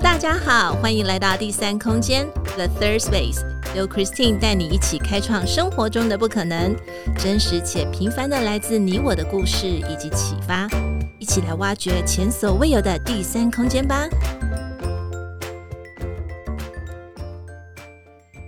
大家好，欢迎来到第三空间 The Third Space，由 Christine 带你一起开创生活中的不可能，真实且平凡的来自你我的故事以及启发，一起来挖掘前所未有的第三空间吧。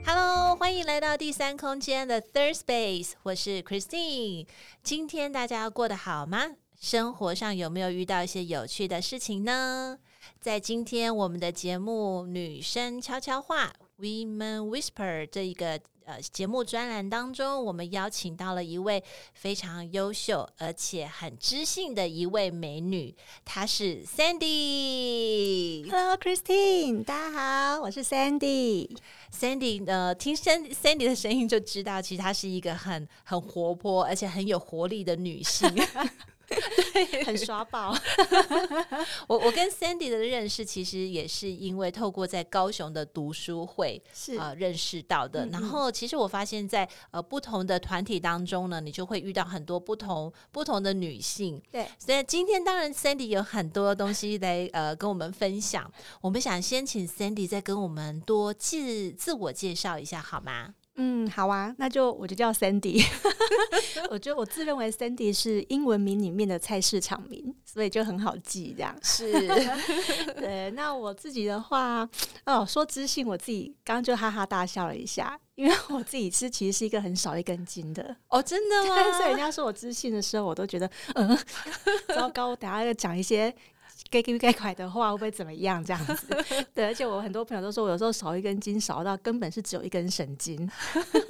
Hello，欢迎来到第三空间 The Third Space，我是 Christine。今天大家过得好吗？生活上有没有遇到一些有趣的事情呢？在今天我们的节目《女生悄悄话》（Women Whisper） 这一个呃节目专栏当中，我们邀请到了一位非常优秀而且很知性的一位美女，她是 Sandy。Hello，Christine，大家好，我是 Sandy。Sandy，呃，听 Sandy 的声音就知道，其实她是一个很很活泼而且很有活力的女性。对，很刷爆。我我跟 Sandy 的认识，其实也是因为透过在高雄的读书会是啊、呃、认识到的。然后，其实我发现在，在呃不同的团体当中呢，你就会遇到很多不同不同的女性。对，所以今天当然 Sandy 有很多东西来呃跟我们分享。我们想先请 Sandy 再跟我们多自自我介绍一下，好吗？嗯，好啊，那就我就叫 Sandy。我觉得我自认为 Sandy 是英文名里面的菜市场名，所以就很好记，这样是。对，那我自己的话，哦，说知性，我自己刚刚就哈哈大笑了一下，因为我自己是其实是一个很少一根筋的。哦，真的吗？所以人家说我知性的时候，我都觉得，嗯，糟糕，我等下要讲一些。该给不该快的话会不会怎么样？这样子，对，而且我很多朋友都说，我有时候少一根筋，少到根本是只有一根神经。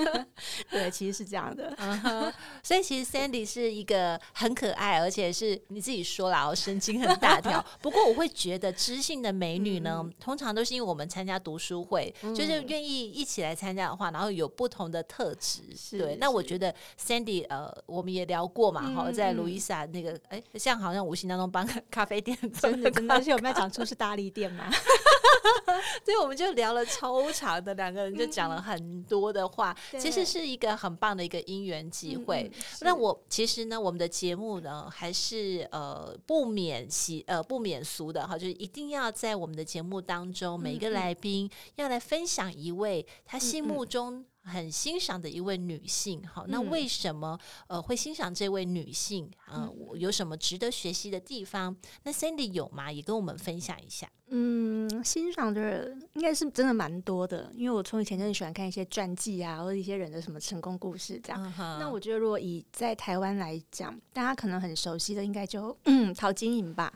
对，其实是这样的。Uh -huh. 所以其实 Sandy 是一个很可爱，而且是你自己说了，我神经很大条。不过我会觉得知性的美女呢，嗯、通常都是因为我们参加读书会，嗯、就是愿意一起来参加的话，然后有不同的特质。对，那我觉得 Sandy 呃，我们也聊过嘛，哈、嗯，在路易莎那个，哎，像好像无形当中帮咖啡店。真的，真的，而且我们要讲出是大力店嘛，所以我们就聊了超长的，两个人就讲了很多的话，嗯、其实是一个很棒的一个因缘机会。嗯、那我其实呢，我们的节目呢，还是呃不免习呃不免俗的哈，就是一定要在我们的节目当中，每一个来宾要来分享一位他心目中。很欣赏的一位女性，好，那为什么、嗯、呃会欣赏这位女性啊、呃？有什么值得学习的地方？那 Sandy 有吗？也跟我们分享一下。嗯，欣赏的人应该是真的蛮多的，因为我从以前就很喜欢看一些传记啊，或者一些人的什么成功故事这样。Uh. 那我觉得，如果以在台湾来讲，大家可能很熟悉的，应该就嗯陶晶莹吧。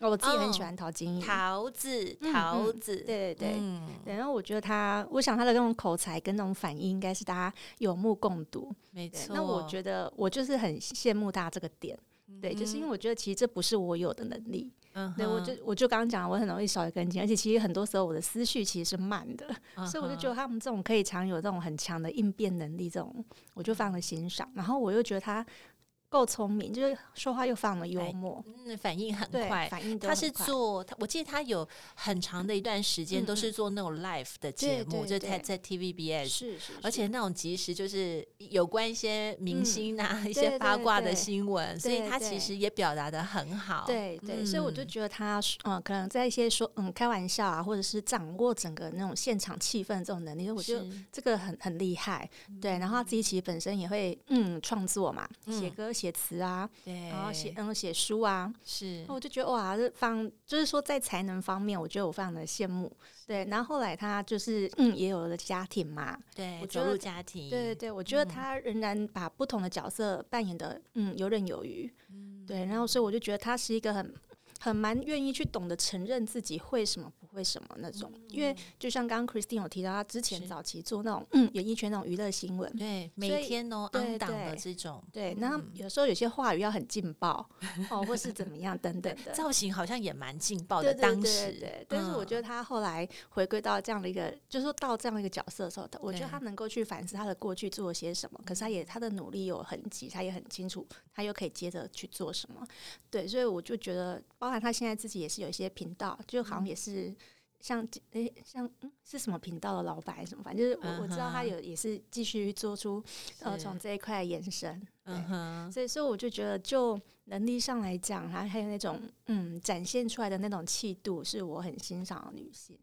我自己很喜欢陶晶莹，桃子，桃子，嗯嗯、对对对、嗯。然后我觉得他，我想他的那种口才跟那种反应，应该是大家有目共睹。没错。那我觉得我就是很羡慕他这个点、嗯，对，就是因为我觉得其实这不是我有的能力。嗯。对，我就我就刚刚讲，我很容易少一根筋，而且其实很多时候我的思绪其实是慢的，嗯、所以我就觉得他们这种可以常有这种很强的应变能力，这种我就非常的欣赏。然后我又觉得他。够聪明，就是说话又非常的幽默，嗯，反应很快，反应他是做，我记得他有很长的一段时间都是做那种 live 的节目，就在在 TVBS，是是，是，而且那种即时就是有关一些明星啊、嗯、一些八卦的新闻，所以他其实也表达的很好，对对，对，所以我就觉得他嗯，可能在一些说嗯开玩笑啊，或者是掌握整个那种现场气氛这种能力，我觉得这个很很厉害，对，然后他自己其实本身也会嗯创作嘛，写歌。写词啊，对，然后写嗯写书啊，是，我就觉得哇，这方就是说在才能方面，我觉得我非常的羡慕。对，然后后来他就是嗯也有了家庭嘛，对，我走入家庭，对对对，我觉得他仍然把不同的角色扮演的嗯游刃有余，嗯，对，然后所以我就觉得他是一个很很蛮愿意去懂得承认自己会什么。为什么那种？因为就像刚刚 Christine 有提到，他之前早期做那种嗯演艺圈那种娱乐新闻，对，每天哦对档的这种，对，那有时候有些话语要很劲爆哦，或是怎么样等等的，造型好像也蛮劲爆的。当时，对，但是我觉得他后来回归到这样的一个，就是说到这样的一个角色的时候，我觉得他能够去反思他的过去做了些什么，可是他也他的努力有痕迹，他也很清楚他又可以接着去做什么。对，所以我就觉得，包含他现在自己也是有一些频道，就好像也是。像诶、欸，像嗯，是什么频道的老板什么？反正就是我我知道他有也是继续做出呃从这一块延伸，嗯哼。所以说我就觉得就能力上来讲，然后还有那种嗯展现出来的那种气度，是我很欣赏的女性。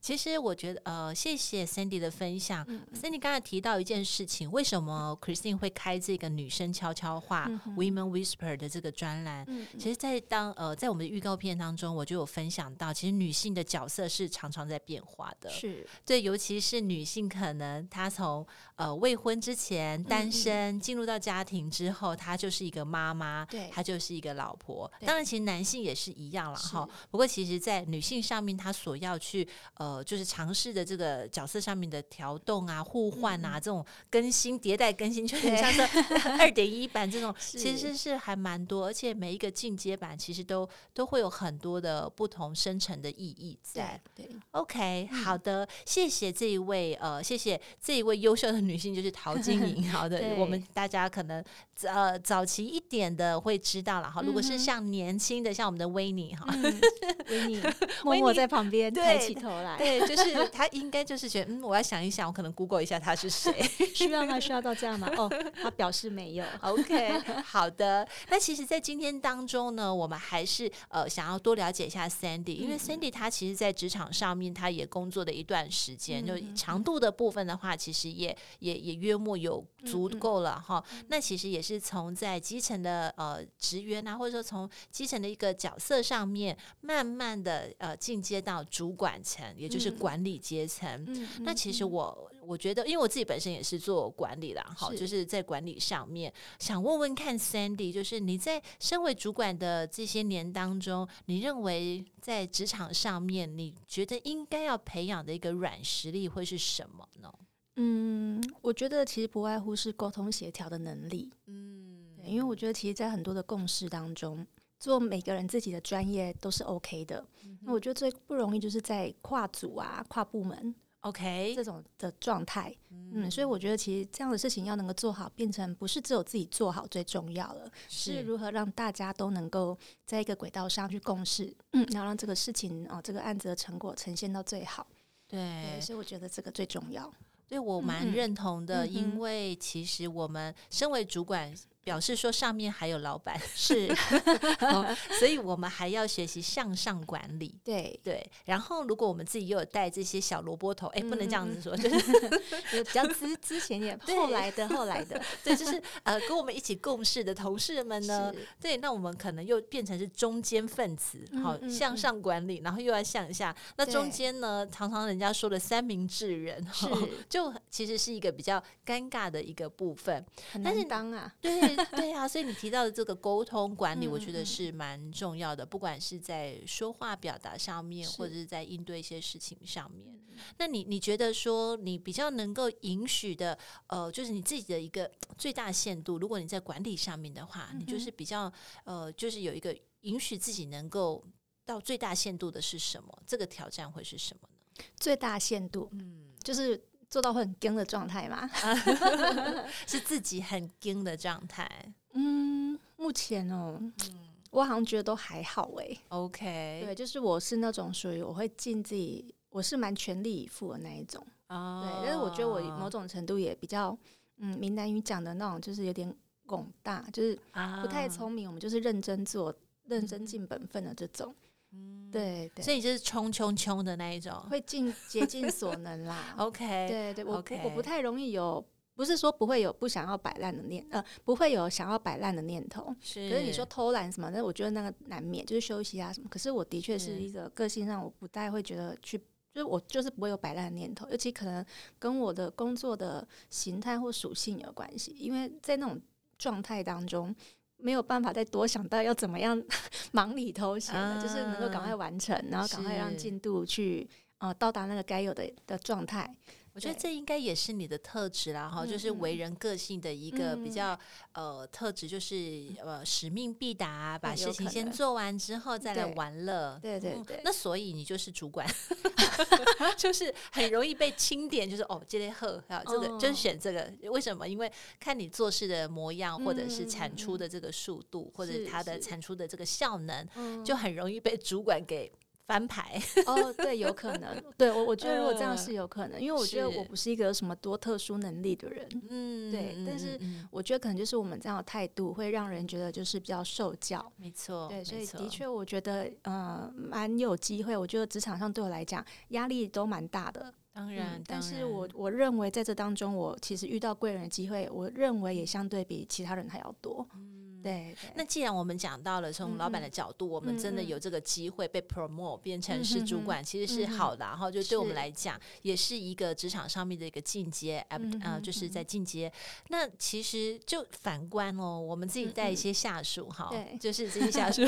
其实我觉得，呃，谢谢 Sandy 的分享。嗯嗯、Sandy 刚才提到一件事情，为什么 Christine 会开这个女生悄悄话、嗯、（Women Whisper） 的这个专栏？嗯嗯、其实，在当呃，在我们的预告片当中，我就有分享到，其实女性的角色是常常在变化的。是对，尤其是女性，可能她从呃未婚之前单身，进、入到家庭之后，她就是一个妈妈，对，她就是一个老婆。当然，其实男性也是一样了哈。不过，其实，在女性上面，她所要去呃，就是尝试的这个角色上面的调动啊、互换啊、嗯、这种更新、迭代、更新，就很像是 二点一版这种，其实是还蛮多，而且每一个进阶版其实都都会有很多的不同深层的意义在。对，对，OK，好的，谢谢这一位呃，谢谢这一位优秀的女性，就是陶晶莹。好的，我们大家可能呃早期一点的会知道了哈。如果是像年轻的，像我们的维尼哈，维尼 默默在旁边抬起头来。对，就是他应该就是觉得，嗯，我要想一想，我可能 Google 一下他是谁，需要吗？需要到这样吗？哦，他表示没有。OK，好的。那其实，在今天当中呢，我们还是呃想要多了解一下 Sandy，因为 Sandy 他其实，在职场上面，他也工作了一段时间，嗯、就长度的部分的话，其实也也也约莫有足够了哈。嗯嗯，那其实也是从在基层的呃职员啊，或者说从基层的一个角色上面，慢慢的呃进阶到主管层，也就是管理阶层。嗯、那其实我我觉得，因为我自己本身也是做管理啦，哈，就是在管理上面，想问问看 Sandy，就是你在身为主管的这些年当中，你认为在职场上面，你觉得应该要培养的一个软实力会是什么呢？嗯，我觉得其实不外乎是沟通协调的能力。嗯，因为我觉得其实，在很多的共识当中。做每个人自己的专业都是 OK 的，那、我觉得最不容易就是在跨组啊、跨部门 OK 这种的状态，嗯，嗯，所以我觉得其实这样的事情要能够做好，变成不是只有自己做好最重要了，是，是如何让大家都能够在一个轨道上去共事，嗯，然后让这个事情哦，这个案子的成果呈现到最好，对，对，所以我觉得这个最重要，对我蛮认同的，嗯、因为其实我们身为主管。表示说上面还有老板 是、哦，所以我们还要学习向上管理。对。对，然后如果我们自己又有带这些小萝卜头，哎，不能这样子说，嗯、就是 比较之之前也对后来的后来的，对，就是呃跟我们一起共事的同事们呢，是对，那我们可能又变成是中间分子，好、嗯、向上管理，然后又要向下，那中间呢，常常人家说的三明治人，是就其实是一个比较尴尬的一个部分，但是当啊，对。对啊，所以你提到的这个沟通管理，我觉得是蛮重要的，不管是在说话表达上面，或者是在应对一些事情上面。那你你觉得说你比较能够允许的，呃，就是你自己的一个最大限度，如果你在管理上面的话，你就是比较呃，就是有一个允许自己能够到最大限度的是什么？这个挑战会是什么呢？最大限度，嗯，就是。做到会很惊的状态吗？是自己很惊的状态。嗯，目前哦，嗯，我好像觉得都还好哎。OK，对，就是我是那种属于我会尽自己，我是蛮全力以赴的那一种。哦，对，但是我觉得我某种程度也比较，嗯，闽南语讲的那种，就是有点广大，就是不太聪明。我们就是认真做，认真尽本分的这种。嗯，对对，所以就是冲冲冲的那一种，会尽竭尽所能啦。OK，对对，我 Okay. 我不太容易有，不是说不会有不想要摆烂的念，呃，不会有想要摆烂的念头。是，可是你说偷懒什么，那我觉得那个难免，就是休息啊什么。可是我的确是一个个性上，我不太会觉得去，就是我就是不会有摆烂的念头，尤其可能跟我的工作的形态或属性有关系，因为在那种状态当中。没有办法再多想到要怎么样 忙里偷闲了，啊、就是能够赶快完成，然后赶快让进度去呃到达那个该有的的状态。我觉得这应该也是你的特质啦，哈，就是为人个性的一个比较呃特质，就是呃使命必达，把事情先做完之后再来玩乐。对对对。那所以你就是主管，就是很容易被钦点，就是哦，今天贺啊，这个就是选这个，为什么？因为看你做事的模样，或者是产出的这个速度，或者他的产出的这个效能，就很容易被主管给。翻牌哦，对，有可能。对我，我觉得如果这样是有可能，因为我觉得我不是一个有什么多特殊能力的人。嗯，对。但是我觉得可能就是我们这样的态度会让人觉得就是比较受教。没错。对，所以的确，我觉得呃蛮有机会。我觉得职场上对我来讲压力都蛮大的。当然，但是我我认为在这当中，我其实遇到贵人的机会，我认为也相对比其他人还要多。对，对，那既然我们讲到了从老板的角度，嗯、我们真的有这个机会被 promote 变成是主管，嗯、其实是好的。嗯、然后就对我们来讲，是也是一个职场上面的一个进阶，啊、嗯呃，就是在进阶。嗯、那其实就反观哦，我们自己带一些下属哈，就是这些下属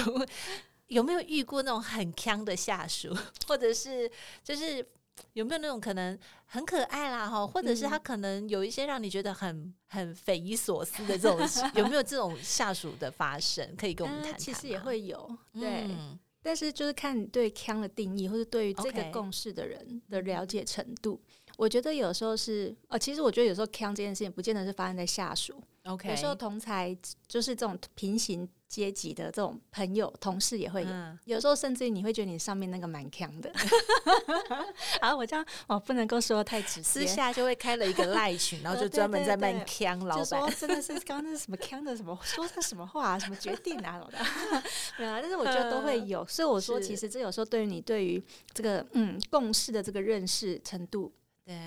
有没有遇过那种很强的下属，或者是就是。有没有那种可能很可爱啦哈，或者是他可能有一些让你觉得很很匪夷所思的这种，有没有这种下属的发生？可以跟我们谈谈。其实也会有，对，嗯、但是就是看你对“腔”的定义，或者对于这个共事的人的了解程度。我觉得有时候是，呃，其实我觉得有时候“腔”这件事情不见得是发生在下属。OK，有时候同才就是这种平行阶级的这种朋友、同事也会有。嗯、有时候甚至于你会觉得你上面那个蛮强的。啊，我这样我不能够说太直接，私下就会开了一个赖群，然后就专门在卖强老板，就说真的是刚刚那是什么强的什么说的什么话、啊，什么决定啊什么的。对啊，但是我觉得都会有，所以我说其实这有时候对于你对于这个嗯共事的这个认识程度。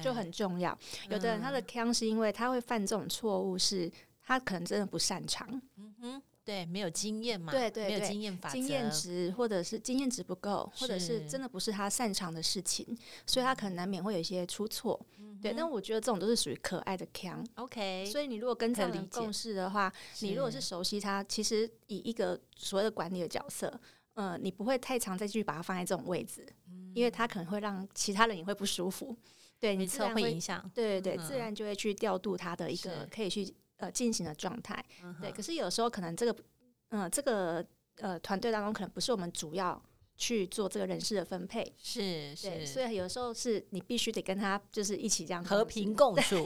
就很重要。有的人他的腔是因为他会犯这种错误，是他可能真的不擅长。嗯哼，对，没有经验嘛，对对对，没有经验法，经验值或者是经验值不够，或者是真的不是他擅长的事情，所以他可能难免会有一些出错。对，但我觉得这种都是属于可爱的腔。OK，所以你如果跟这种人共事的话，你如果是熟悉他，其实以一个所谓的管理的角色，嗯，你不会太常再去把他放在这种位置，因为他可能会让其他人也会不舒服。对，你自然会影响，对对对，自然就会去调度他的一个可以去呃进行的状态。对，可是有时候可能这个嗯这个呃团队当中可能不是我们主要去做这个人事的分配，是是，所以有时候是你必须得跟他就是一起这样和平共处。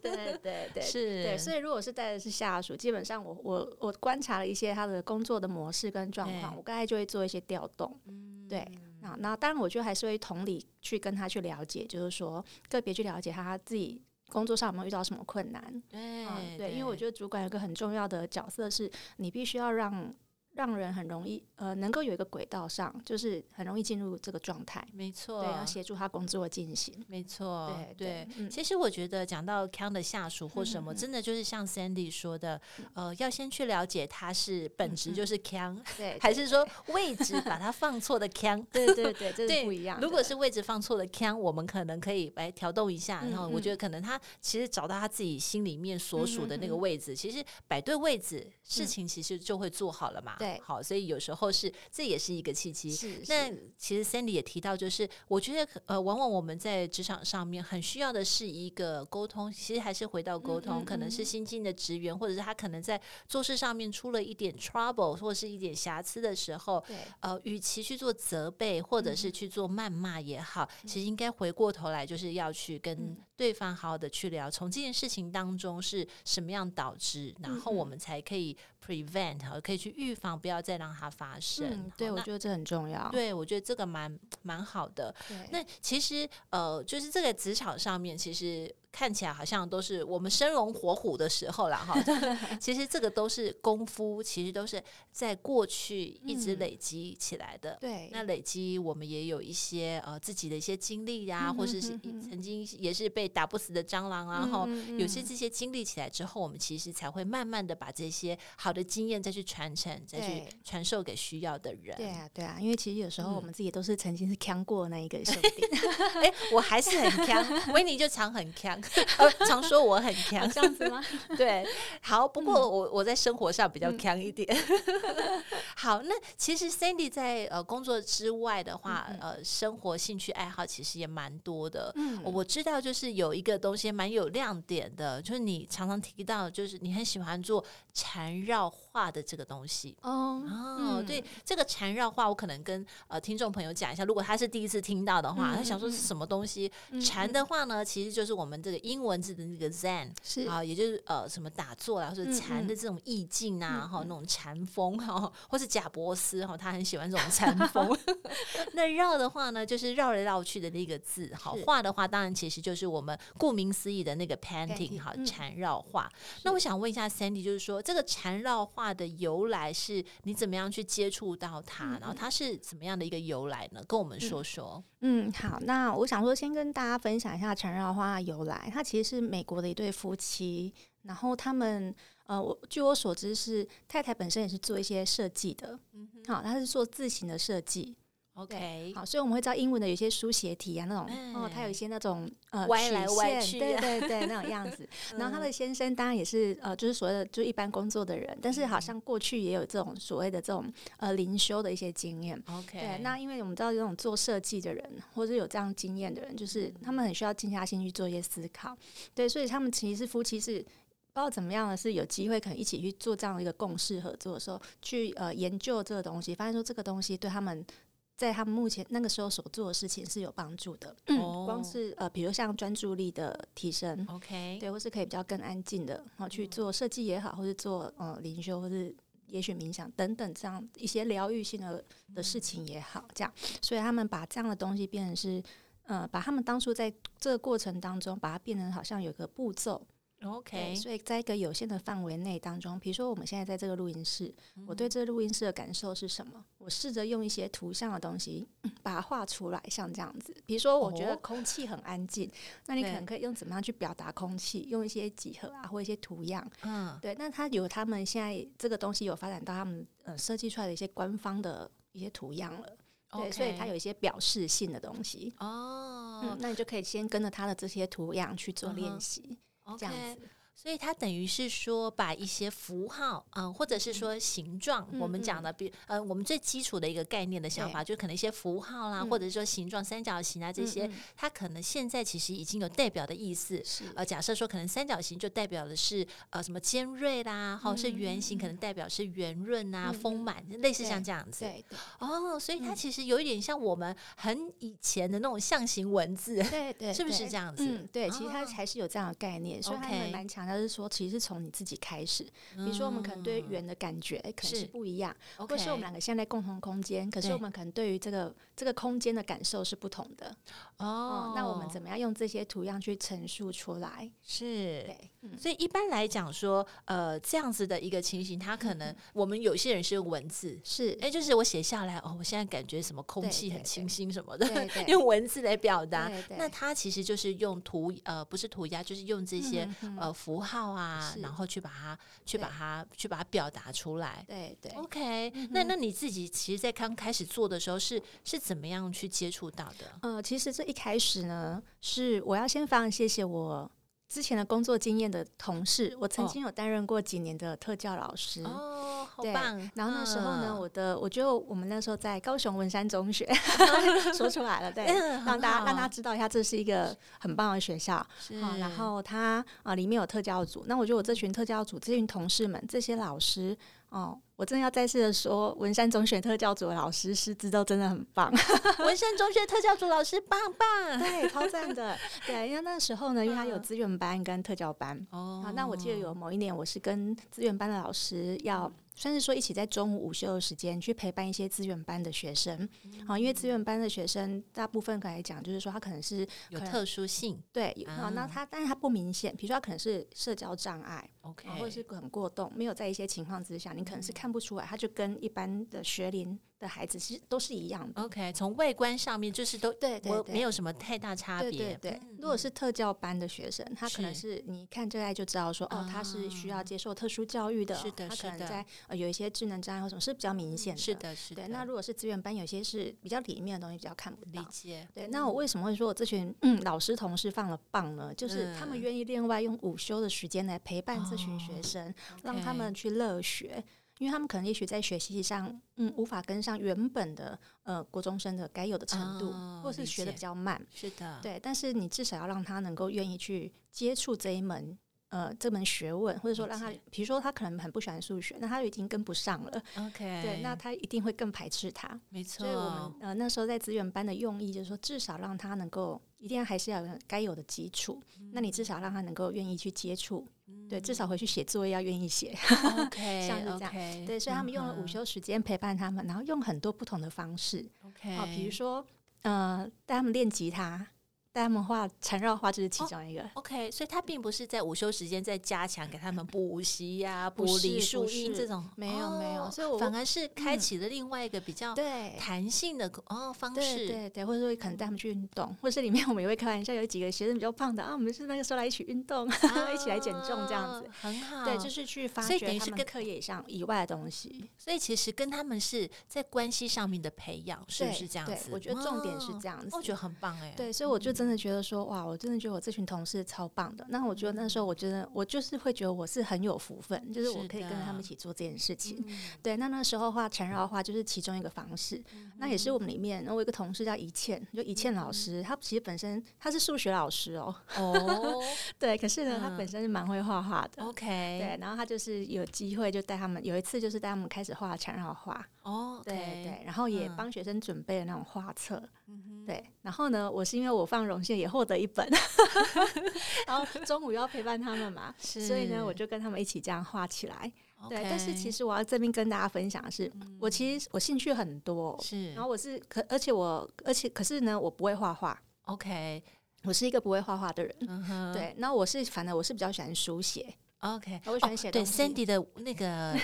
对对 对，是。对，所以如果是带的是下属，基本上我我我观察了一些他的工作的模式跟状况，我大概就会做一些调动。对。那那当然，我觉得还是会同理去跟他去了解，就是说个别去了解他他自己工作上有没有遇到什么困难。对、嗯、对，因为我觉得主管有个很重要的角色，是你必须要让。让人很容易，呃，能够有一个轨道上，就是很容易进入这个状态。没错，对，要协助他工作进行。没错，对对。嗯、其实我觉得讲到锵的下属或什么，嗯、真的就是像 Sandy 说的，呃，要先去了解他是本质就是锵，对，还是说位置把他放错的锵？对对对，这是不一样。如果是位置放错的锵，我们可能可以来调动一下。然后我觉得可能他其实找到他自己心里面所属的那个位置，其实摆对位置，事情其实就会做好了嘛。对，好，所以有时候是这也是一个契机。是，那其实 Sandy 也提到，就是我觉得呃，往往我们在职场上面很需要的是一个沟通。其实还是回到沟通，可能是新进的职员，或者是他可能在做事上面出了一点 trouble，或是一点瑕疵的时候，呃，与其去做责备，或者是去做谩骂也好，其实应该回过头来，就是要去跟对方好好的去聊，从这件事情当中是什么样导致，然后我们才可以。Prevent 可以去预防，不要再让它发生。嗯、对，我觉得这很重要。对，我觉得这个蛮蛮好的。对那其实呃，就是这个职场上面，其实。看起来好像都是我们生龙活虎的时候了哈，其实这个都是功夫，其实都是在过去一直累积起来的。嗯、对，那累积我们也有一些呃自己的一些经历呀、啊，嗯、哼哼或者是曾经也是被打不死的蟑螂啊，然后、嗯、有些这些经历起来之后，我们其实才会慢慢的把这些好的经验再去传承，再去传授给需要的人。对啊，对啊，因为其实有时候我们自己都是曾经是锵过那一个兄弟。哎、欸，我还是很锵，维尼就常很锵。常说我很强，这样子吗？对，好，不过我我在生活上比较强一点。嗯、好，那其实 Sandy 在呃工作之外的话，嗯、呃，生活兴趣爱好其实也蛮多的。嗯，我知道就是有一个东西蛮有亮点的，就是你常常提到，就是你很喜欢做缠绕画的这个东西。哦哦，对，这个缠绕画，我可能跟呃听众朋友讲一下，如果他是第一次听到的话，他想说是什么东西？缠的话呢，其实就是我们这个英文字的那个 Zen，是啊，也就是呃什么打坐啊，或者禅的这种意境啊，哈，那种禅风哈，或是贾伯斯哈，他很喜欢这种禅风。那绕的话呢，就是绕来绕去的那个字。好，画的话，当然其实就是我们顾名思义的那个 painting 哈，缠绕画。那我想问一下 Sandy，就是说这个缠绕画的由来是你怎么样去接触到它，然后它是怎么样的一个由来呢？跟我们说说。嗯，好，那我想说先跟大家分享一下缠绕花的由来。它其实是美国的一对夫妻，然后他们。呃，我据我所知是太太本身也是做一些设计的，嗯，好，她是做字形的设计，OK，好，所以我们会知道英文的有些书写体啊，那种、嗯、哦，它有一些那种呃歪来歪 去，对对对，那种样子。然后他的先生当然也是呃，就是所谓的就一般工作的人，但是好像过去也有这种所谓的这种呃灵修的一些经验，OK。对，那因为我们知道这种做设计的人或者有这样经验的人，就是他们很需要静下心去做一些思考，对，所以他们其实是夫妻是。不知道怎么样的是有机会可能一起去做这样的一个共事合作的时候，去呃研究这个东西，发现说这个东西对他们在他们目前那个时候所做的事情是有帮助的。嗯，光是呃，比如像专注力的提升，OK，对，或是可以比较更安静的，然后去做设计也好，或是做呃灵修，或是也许冥想等等这样一些疗愈性的的事情也好，这样，所以他们把这样的东西变成是呃，把他们当初在这个过程当中，把它变成好像有个步骤。OK，所以在一个有限的范围内当中，比如说我们现在在这个录音室，嗯、我对这个录音室的感受是什么？我试着用一些图像的东西把它画出来，像这样子。比如说，我觉得空气很安静，哦、那你可能可以用怎么样去表达空气？用一些几何啊，或一些图样。嗯，对。那它有他们现在这个东西有发展到他们呃设计出来的一些官方的一些图样了。对，Okay 所以它有一些表示性的东西。哦、嗯，那你就可以先跟着它的这些图样去做练习。嗯这样子。所以它等于是说，把一些符号，嗯，或者是说形状，我们讲的，比呃，我们最基础的一个概念的想法，就可能一些符号啦，或者说形状，三角形啊这些，它可能现在其实已经有代表的意思。是呃，假设说可能三角形就代表的是呃什么尖锐啦，或是圆形可能代表是圆润啊、丰满，类似像这样子。对对。哦，所以它其实有一点像我们很以前的那种象形文字，对对，是不是这样子？嗯，对，其实它还是有这样的概念，所以它还蛮强。他是说，其实是从你自己开始。比如说，我们可能对圆的感觉可能是不一样，或者是我们两个现在共同空间，可是我们可能对于这个这个空间的感受是不同的。哦，那我们怎么样用这些图样去陈述出来？是，对。所以一般来讲说，呃，这样子的一个情形，它可能我们有些人是用文字，是，哎，就是我写下来，哦，我现在感觉什么空气很清新什么的，用文字来表达。那它其实就是用涂，呃，不是涂鸦，就是用这些呃符。符号啊，然后去把它，去把它，去把它表达出来。对对，OK。那那你自己其实，在刚开始做的时候，是是怎么样去接触到的？呃，其实这一开始呢，是我要先非常谢谢我之前的工作经验的同事。我曾经有担任过几年的特教老师。哦。好棒！然后那时候呢，我的我觉得我们那时候在高雄文山中学 说出来了，对，让大家让大家知道一下，这是一个很棒的学校。好，然后他啊里面有特教组，那我觉得我这群特教组这群同事们这些老师哦，我真的要再次的说，文山中学特教组的老师师资都真的很棒。文山中学特教组老师棒棒，对，超赞的。对，因为那时候呢，因为他有资源班跟特教班哦。好，那我记得有某一年，我是跟资源班的老师要。算是说一起在中午午休的时间去陪伴一些资源班的学生，好，因为资源班的学生大部分来讲，就是说他可能是有特殊性，对，啊，那他但是他不明显，比如说他可能是社交障碍，OK，或者是很过动，没有在一些情况之下，你可能是看不出来，他就跟一般的学龄的孩子其实都是一样的，OK，从外观上面就是都对，我没有什么太大差别，对对。如果是特教班的学生，他可能是你看这爱就知道说，哦，他是需要接受特殊教育的，是的，他可能在呃有一些智能障碍或什么是比较明显的，是的，是的。对，那如果是资源班，有些是比较里面的东西比较看不到。理解。对，那我为什么会说我这群嗯老师同事放了棒呢？就是他们愿意另外用午休的时间来陪伴这群学生，让他们去乐学。因为他们可能也许在学习上，嗯，无法跟上原本的呃国中生的该有的程度，哦、或是学的比较慢。是的，对。但是你至少要让他能够愿意去接触这一门呃这门学问，或者说让他，比如说他可能很不喜欢数学，那他就已经跟不上了。OK，对，那他一定会更排斥他。没错。所以我们呃那时候在资源班的用意就是说，至少让他能够一定要还是要有该有的基础。嗯、那你至少让他能够愿意去接触。对，至少回去写作业要愿意写，OK，像是这样。Okay, 对，所以他们用了午休时间陪伴他们，然后用很多不同的方式，OK，好，比如说，呃，带他们练吉他。带他们画缠绕画，就是其中一个。Oh, OK，所以他并不是在午休时间在加强给他们补习呀、补理数音这种，没有没有，所以我反而是开启了另外一个比较对弹性的哦方式，对对对，或者说可能带他们去运动，或者是里面 我们也会开玩笑，有几个学生比较胖的啊，我们是那个时候来一起运动，一起来减重这样子，很好。对，就是去发掘他们课业上以外的东西。所以其实跟他们是在关系上面的培养，是不是这样子？我觉得重点是这样子，我觉得很棒哎。对，所以我就真的觉得说哇。我真的觉得我这群同事超棒的。那我觉得那时候，我觉得我就是会觉得我是很有福分，就是我可以跟他们一起做这件事情。对，那那时候画缠绕画就是其中一个方式。那也是我们里面，我有一个同事叫一倩，就一倩老师，她其实本身她是数学老师哦。哦，对，可是呢，她本身是蛮会画画的。OK，对，然后她就是有机会就带他们，有一次就是带他们开始画缠绕画。哦，对对，然后也帮学生准备了那种画册。对，然后呢，我是因为我放荣幸也获得一本，然后中午要陪伴他们嘛，是所以呢，我就跟他们一起这样画起来。对，但是其实我要这边跟大家分享的是，嗯、我其实我兴趣很多，是，然后我是可，而且我，而且可是呢，我不会画画。OK，我是一个不会画画的人。对，那我是反正我是比较喜欢书写。OK，我喜欢写。对，Sandy 的那个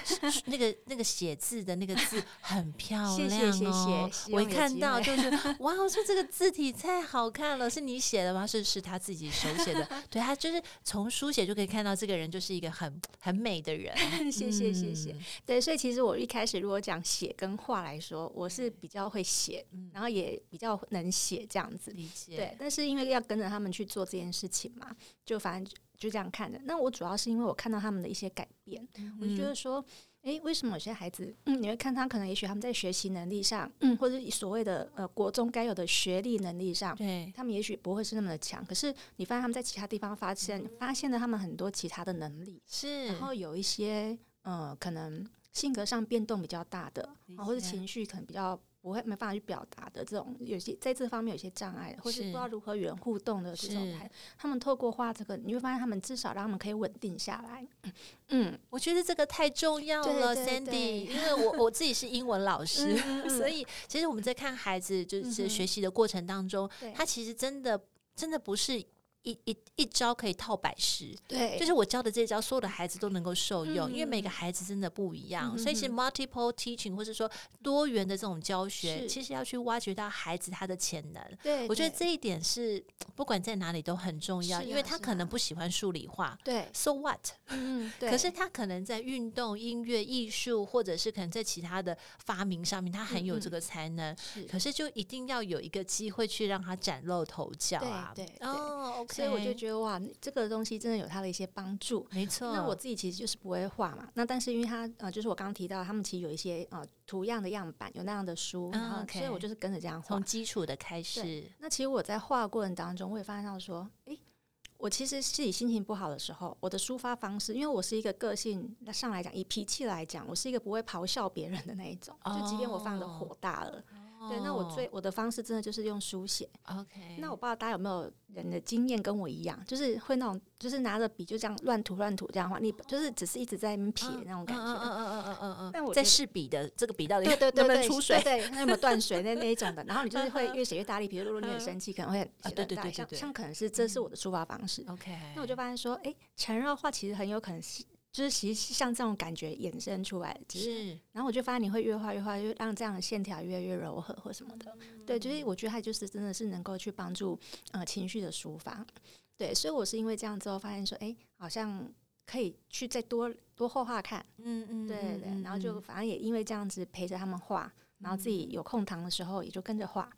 那个那个写字的那个字 很漂亮哦。谢谢谢谢，我一看到就是 哇，我说这个字体太好看了，是你写的吗？是是他自己手写的。对，他就是从书写就可以看到这个人就是一个很很美的人。谢谢谢谢。对，所以其实我一开始如果讲写跟画来说，我是比较会写，然后也比较能写这样子。理解。对，但是因为要跟着他们去做这件事情嘛，就反正。就这样看的。那我主要是因为我看到他们的一些改变，嗯、我就觉得说，诶、欸，为什么有些孩子，嗯，你会看他可能也许他们在学习能力上，嗯，或者所谓的呃国中该有的学历能力上，对，他们也许不会是那么的强。可是你发现他们在其他地方发现，嗯、发现了他们很多其他的能力，是，然后有一些呃可能性格上变动比较大的，解或者情绪可能比较。不会没办法去表达的这种，有些在这方面有些障碍，或是不知道如何与人互动的这种，他们透过画这个，你会发现他们至少让他们可以稳定下来。嗯，我觉得这个太重要了，Sandy，因为我我自己是英文老师，所以其实我们在看孩子就是学习的过程当中，他其实真的真的不是。一一一招可以套百十，对，就是我教的这招，所有的孩子都能够受用，嗯、因为每个孩子真的不一样，嗯、所以是 multiple teaching 或者说多元的这种教学，其实要去挖掘到孩子他的潜能。对，我觉得这一点是不管在哪里都很重要，啊、因为他可能不喜欢数理化，对，so what？嗯，对。可是他可能在运动、音乐、艺术，或者是可能在其他的发明上面，他很有这个才能。嗯、是，可是就一定要有一个机会去让他崭露头角啊！对，对，哦，OK。所以我就觉得哇，这个东西真的有它的一些帮助。没错，那我自己其实就是不会画嘛。那但是因为它呃，就是我刚刚提到，他们其实有一些呃图样的样板，有那样的书，然后所以我就是跟着这样画，从基础的开始。那其实我在画过程当中，我也发现到说，诶，我其实自己心情不好的时候，我的抒发方式，因为我是一个个性那上来讲，以脾气来讲，我是一个不会咆哮别人的那一种，就即便我放的火大了。对，那我最我的方式真的就是用书写。OK，那我不知道大家有没有人的经验跟我一样，就是会那种，就是拿着笔就这样乱涂乱涂这样画，你就是只是一直在那边撇那种感觉。嗯嗯嗯嗯嗯嗯。但我在试笔的这个笔到底对对对能不能出水？对，那有没有断水那那一种的？然后你就是会 越写越大力，比如如果你很生气，可能会写的大，像像可能是这是我的抒发方式。OK，那我就发现说，哎，缠绕画其实很有可能是。就是其实像这种感觉衍生出来，是，然后我就发现你会越画越画，就让这样的线条越来越柔和或什么的，嗯、对，就是我觉得它就是真的是能够去帮助呃情绪的抒发，对，所以我是因为这样之后发现说，哎、欸，好像可以去再多多画画看，嗯嗯，对对对，然后就反正也因为这样子陪着他们画，然后自己有空堂的时候也就跟着画，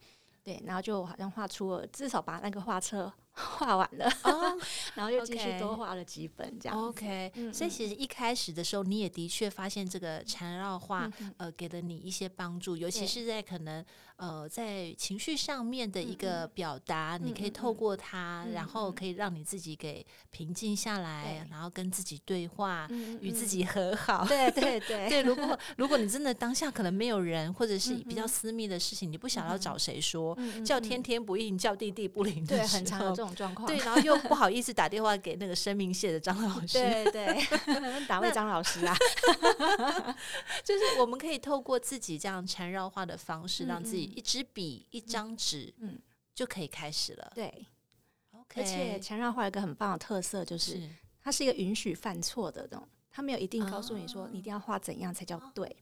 对，然后就好像画出了至少把那个画册 画完了，哦、然后又继续多画了几本这样。OK，嗯嗯，所以其实一开始的时候，你也的确发现这个缠绕画，嗯、呃，给了你一些帮助，尤其是在可能。呃，在情绪上面的一个表达，嗯、你可以透过它，嗯、然后可以让你自己给平静下来，嗯、然后跟自己对话，嗯、与自己和好。对对对。对，如果如果你真的当下可能没有人，或者是比较私密的事情，嗯、你不想要找谁说，嗯、叫天天不应，叫地地不灵，对，很常有这种状况。对，然后又不好意思打电话给那个生命线的张老师，对对，打位张老师啊，就是我们可以透过自己这样缠绕画的方式，让自己一支笔、一张纸，嗯，就可以开始了。对，OK。而且缠绕画有一个很棒的特色，就是它是一个允许犯错的那种，它没有一定告诉你说你一定要画怎样才叫对，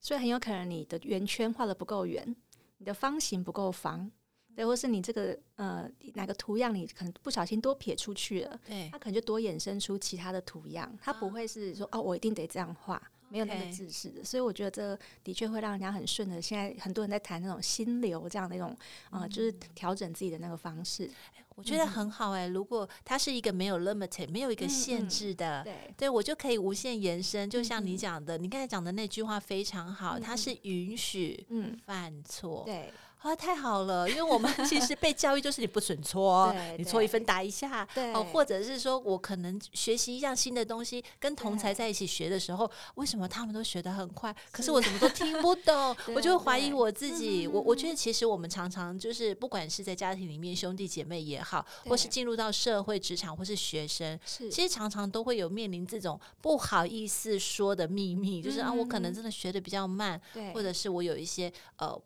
所以很有可能你的圆圈画的不够圆，你的方形不够方，对，或是你这个呃哪个图样你可能不小心多撇出去了，对，它可能就多衍生出其他的图样，它不会是说哦我一定得这样画。没有那么自私的所以我觉得这的确会让人家很顺的。现在很多人在谈那种心流，这样的一种啊、就是调整自己的那个方式，我觉得很好哎、欸。如果它是一个没有 limited，没有一个限制的，嗯嗯对，对我就可以无限延伸。就像你讲的，嗯、你刚才讲的那句话非常好，嗯、它是允许犯错，嗯、对。啊，太好了！因为我们 其实被教育就是你不准错，你错一分打一下，哦，或者是说我可能学习一样新的东西，跟同才在一起学的时候，为什么他们都学得很快，可是我怎么都听不懂？我就会怀疑我自己。我我觉得其实我们常常就是，不管是在家庭里面兄弟姐妹也好，或是进入到社会职场或是学生，其实常常都会有面临这种不好意思说的秘密，就是啊，我可能真的学的比较慢，或者是我有一些呃。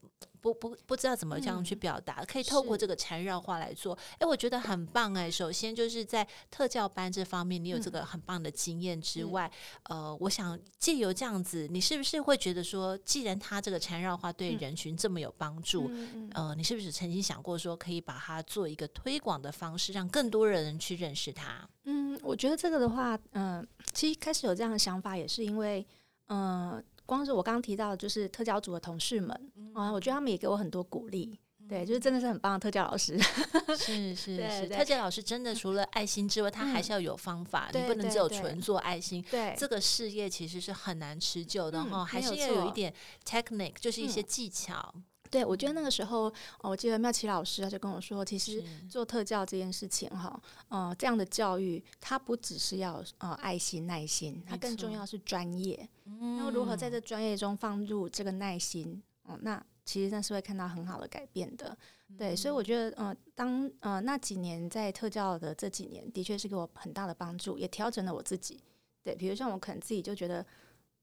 不不不知道怎么这样去表达，嗯、可以透过这个缠绕画来做。哎是，我觉得很棒哎。首先就是在特教班这方面，你有这个很棒的经验之外，嗯、呃，我想借由这样子，你是不是会觉得说，既然他这个缠绕画对人群这么有帮助，嗯、呃，你是不是曾经想过说，可以把它做一个推广的方式，让更多人去认识它？嗯，我觉得这个的话，嗯、呃，其实开始有这样的想法，也是因为，嗯、呃。光是我刚刚提到的，就是特教组的同事们啊，我觉得他们也给我很多鼓励。对，就是真的是很棒的特教老师。是是 是，特教老师真的除了爱心之外，他还是要有方法，你不能只有纯做爱心。对，这个事业其实是很难持久的哈，还是要有一点 technique，就是一些技巧。对，我觉得那个时候，我记得妙琪老师他就跟我说，其实做特教这件事情哈，呃，这样的教育，它不只是要呃爱心耐心，它更重要是专业。那么如何在这专业中放入这个耐心？嗯，那其实那是会看到很好的改变的。对，所以我觉得，呃，当呃那几年在特教的这几年，的确是给我很大的帮助，也调整了我自己。对，比如像我可能自己就觉得，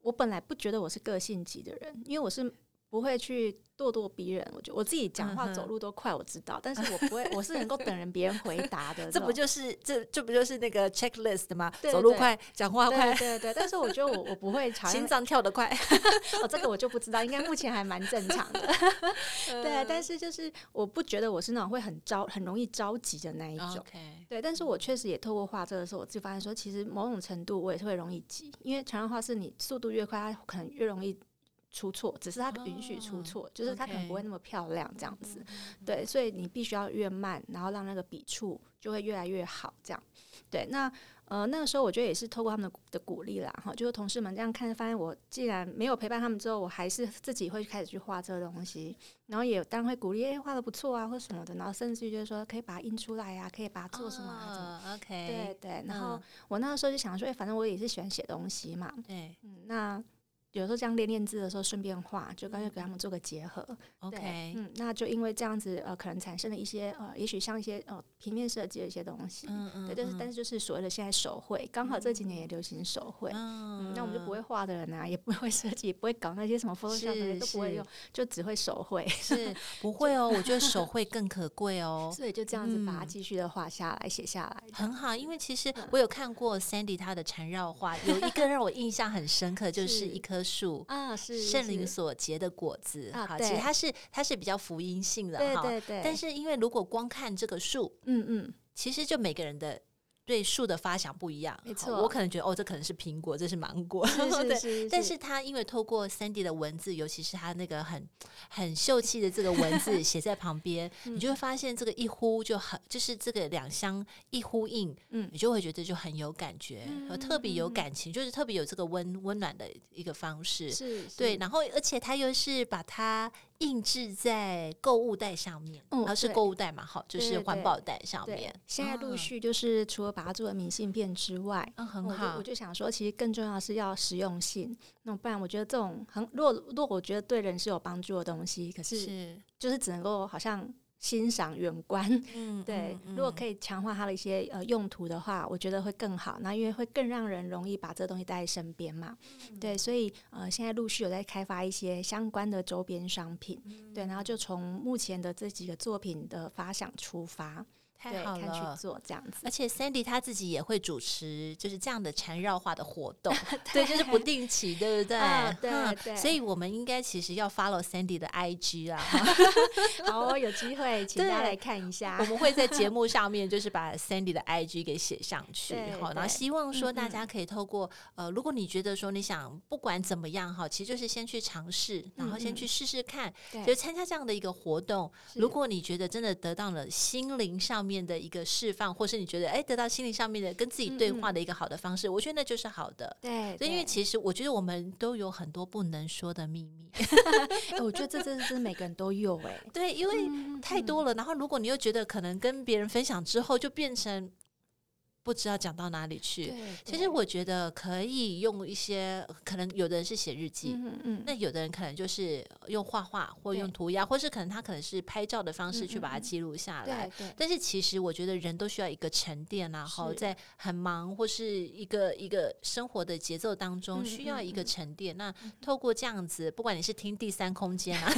我本来不觉得我是个性急的人，因为我是。不会去咄咄逼人，我觉得我自己讲话走路都快，我知道，但是我不会，我是能够等人别人回答的。这不就是这这不就是那个 checklist 吗？走路快，讲话快，对对。但是我觉得我我不会，心脏跳得快。哦，这个我就不知道，应该目前还蛮正常的。对，但是就是我不觉得我是那种会很着很容易着急的那一种。对，但是我确实也透过画这个时候，我就发现说，其实某种程度我也是会容易急，因为常常画是你速度越快，它可能越容易。出错，只是他允许出错，oh, 就是他可能不会那么漂亮这样子.对，所以你必须要越慢，然后让那个笔触就会越来越好，这样，对，那呃那个时候我觉得也是透过他们的的鼓励啦，哈，就是同事们这样看，发现我既然没有陪伴他们之后，我还是自己会开始去画这个东西，然后也当然会鼓励，哎、欸，画的不错啊，或什么的，然后甚至于就是说可以把它印出来呀、啊，可以把它做什么啊，oh, OK，对对，然后我那个时候就想说，哎、欸，反正我也是喜欢写东西嘛，对，嗯，那。有时候这样练练字的时候，顺便画，就干脆给他们做个结合。OK，嗯，那就因为这样子，呃，可能产生了一些，呃，也许像一些，呃，平面设计的一些东西。嗯嗯。对，但是但是就是所谓的现在手绘，刚好这几年也流行手绘。嗯。那我们就不会画的人啊，也不会设计，也不会搞那些什么 Photoshop 都不会用，就只会手绘。是，不会哦。我觉得手绘更可贵哦。所以就这样子把它继续的画下来，写下来。很好，因为其实我有看过 Sandy 他的缠绕画，有一个让我印象很深刻，就是一棵。树啊，是圣灵所结的果子，啊，其实它是它是比较福音性的哈，对对对。但是因为如果光看这个树，嗯嗯，其实就每个人的对树的发想不一样，没错，我可能觉得哦，这可能是苹果，这是芒果，是是是是是，但是。他因为透过 Sandy 的文字，尤其是他那个很很秀气的这个文字写在旁边，你就会发现这个一呼就很，就是这个两相一呼应，嗯，你就会觉得就很有感觉，嗯、特别有感情，就是特别有这个温温暖的一个方式，是，是。对，然后而且他又是把它。印制在购物袋上面，然后是购物袋嘛，好，就是环保袋上面。现在陆续就是除了把它做成明信片之外，嗯，很好。我就想说，其实更重要的是要实用性。那不然，我觉得这种很，如果如果我觉得对人是有帮助的东西，可是就是只能够好像。欣赏远观，嗯，对，嗯嗯、如果可以强化它的一些呃用途的话，我觉得会更好。那因为会更让人容易把这东西带在身边嘛，嗯、对，所以呃现在陆续有在开发一些相关的周边商品，嗯、对，然后就从目前的这几个作品的发想出发。太好了，去做这样子，而且 Sandy 他自己也会主持，就是这样的缠绕化的活动，对，就是不定期，对不对？哦、对对，所以我们应该其实要 follow Sandy 的 IG 啊。好，有机会请大家来看一下，我们会在节目上面就是把 Sandy 的 IG 给写上去，好，然后希望说大家可以透过呃，如果你觉得说你想不管怎么样哈，其实就是先去尝试，然后先去试试看，就参加这样的一个活动。如果你觉得真的得到了心灵上面。面的一个释放，或是你觉得哎，得到心灵上面的跟自己对话的一个好的方式，嗯、我觉得那就是好的。对，所以因为其实我觉得我们都有很多不能说的秘密。哎我觉得这真的是每个人都有哎。对，因为太多了。然后如果你又觉得可能跟别人分享之后，就变成。不知道讲到哪里去。其实我觉得可以用一些，可能有的人是写日记，嗯嗯，那有的人可能就是用画画或用涂鸦，或是可能他可能是拍照的方式去把它记录下来。但是其实我觉得人都需要一个沉淀，然后在很忙或是一个一个生活的节奏当中需要一个沉淀。那透过这样子，不管你是听第三空间啊，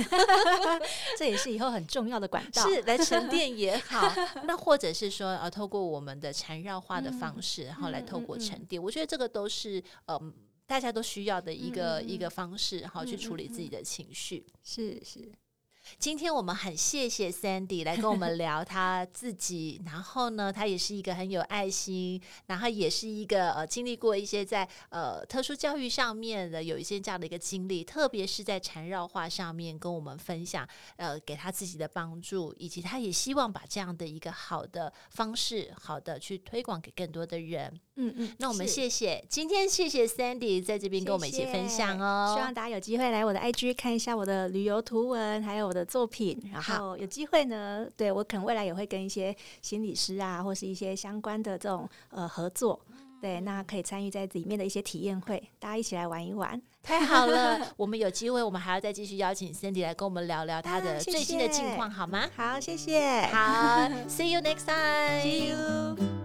这也是以后很重要的管道，是来沉淀也好。那或者是说，呃，透过我们的缠绕画。的方式，然后来透过沉淀，我觉得这个都是嗯，大家都需要的一个一个方式，然后去处理自己的情绪。是是。今天我们很谢谢 Sandy 来跟我们聊他自己，然后呢，他也是一个很有爱心，然后也是一个呃经历过一些在呃特殊教育上面的有一些这样的一个经历，特别是在缠绕画上面跟我们分享呃给他自己的帮助，以及他也希望把这样的一个好的方式，好的去推广给更多的人。嗯嗯，那我们谢谢今天谢谢 Sandy 在这边跟我们一起分享哦，希望大家有机会来我的 IG 看一下我的旅游图文，还有我的作品，然后有机会呢，对我可能未来也会跟一些心理师啊，或是一些相关的这种呃合作，对，那可以参与在里面的一些体验会，大家一起来玩一玩，太好了。我们有机会，我们还要再继续邀请 Sandy 来跟我们聊聊她的最新的近况，啊、好吗？好，谢谢。好，See you next time。See you。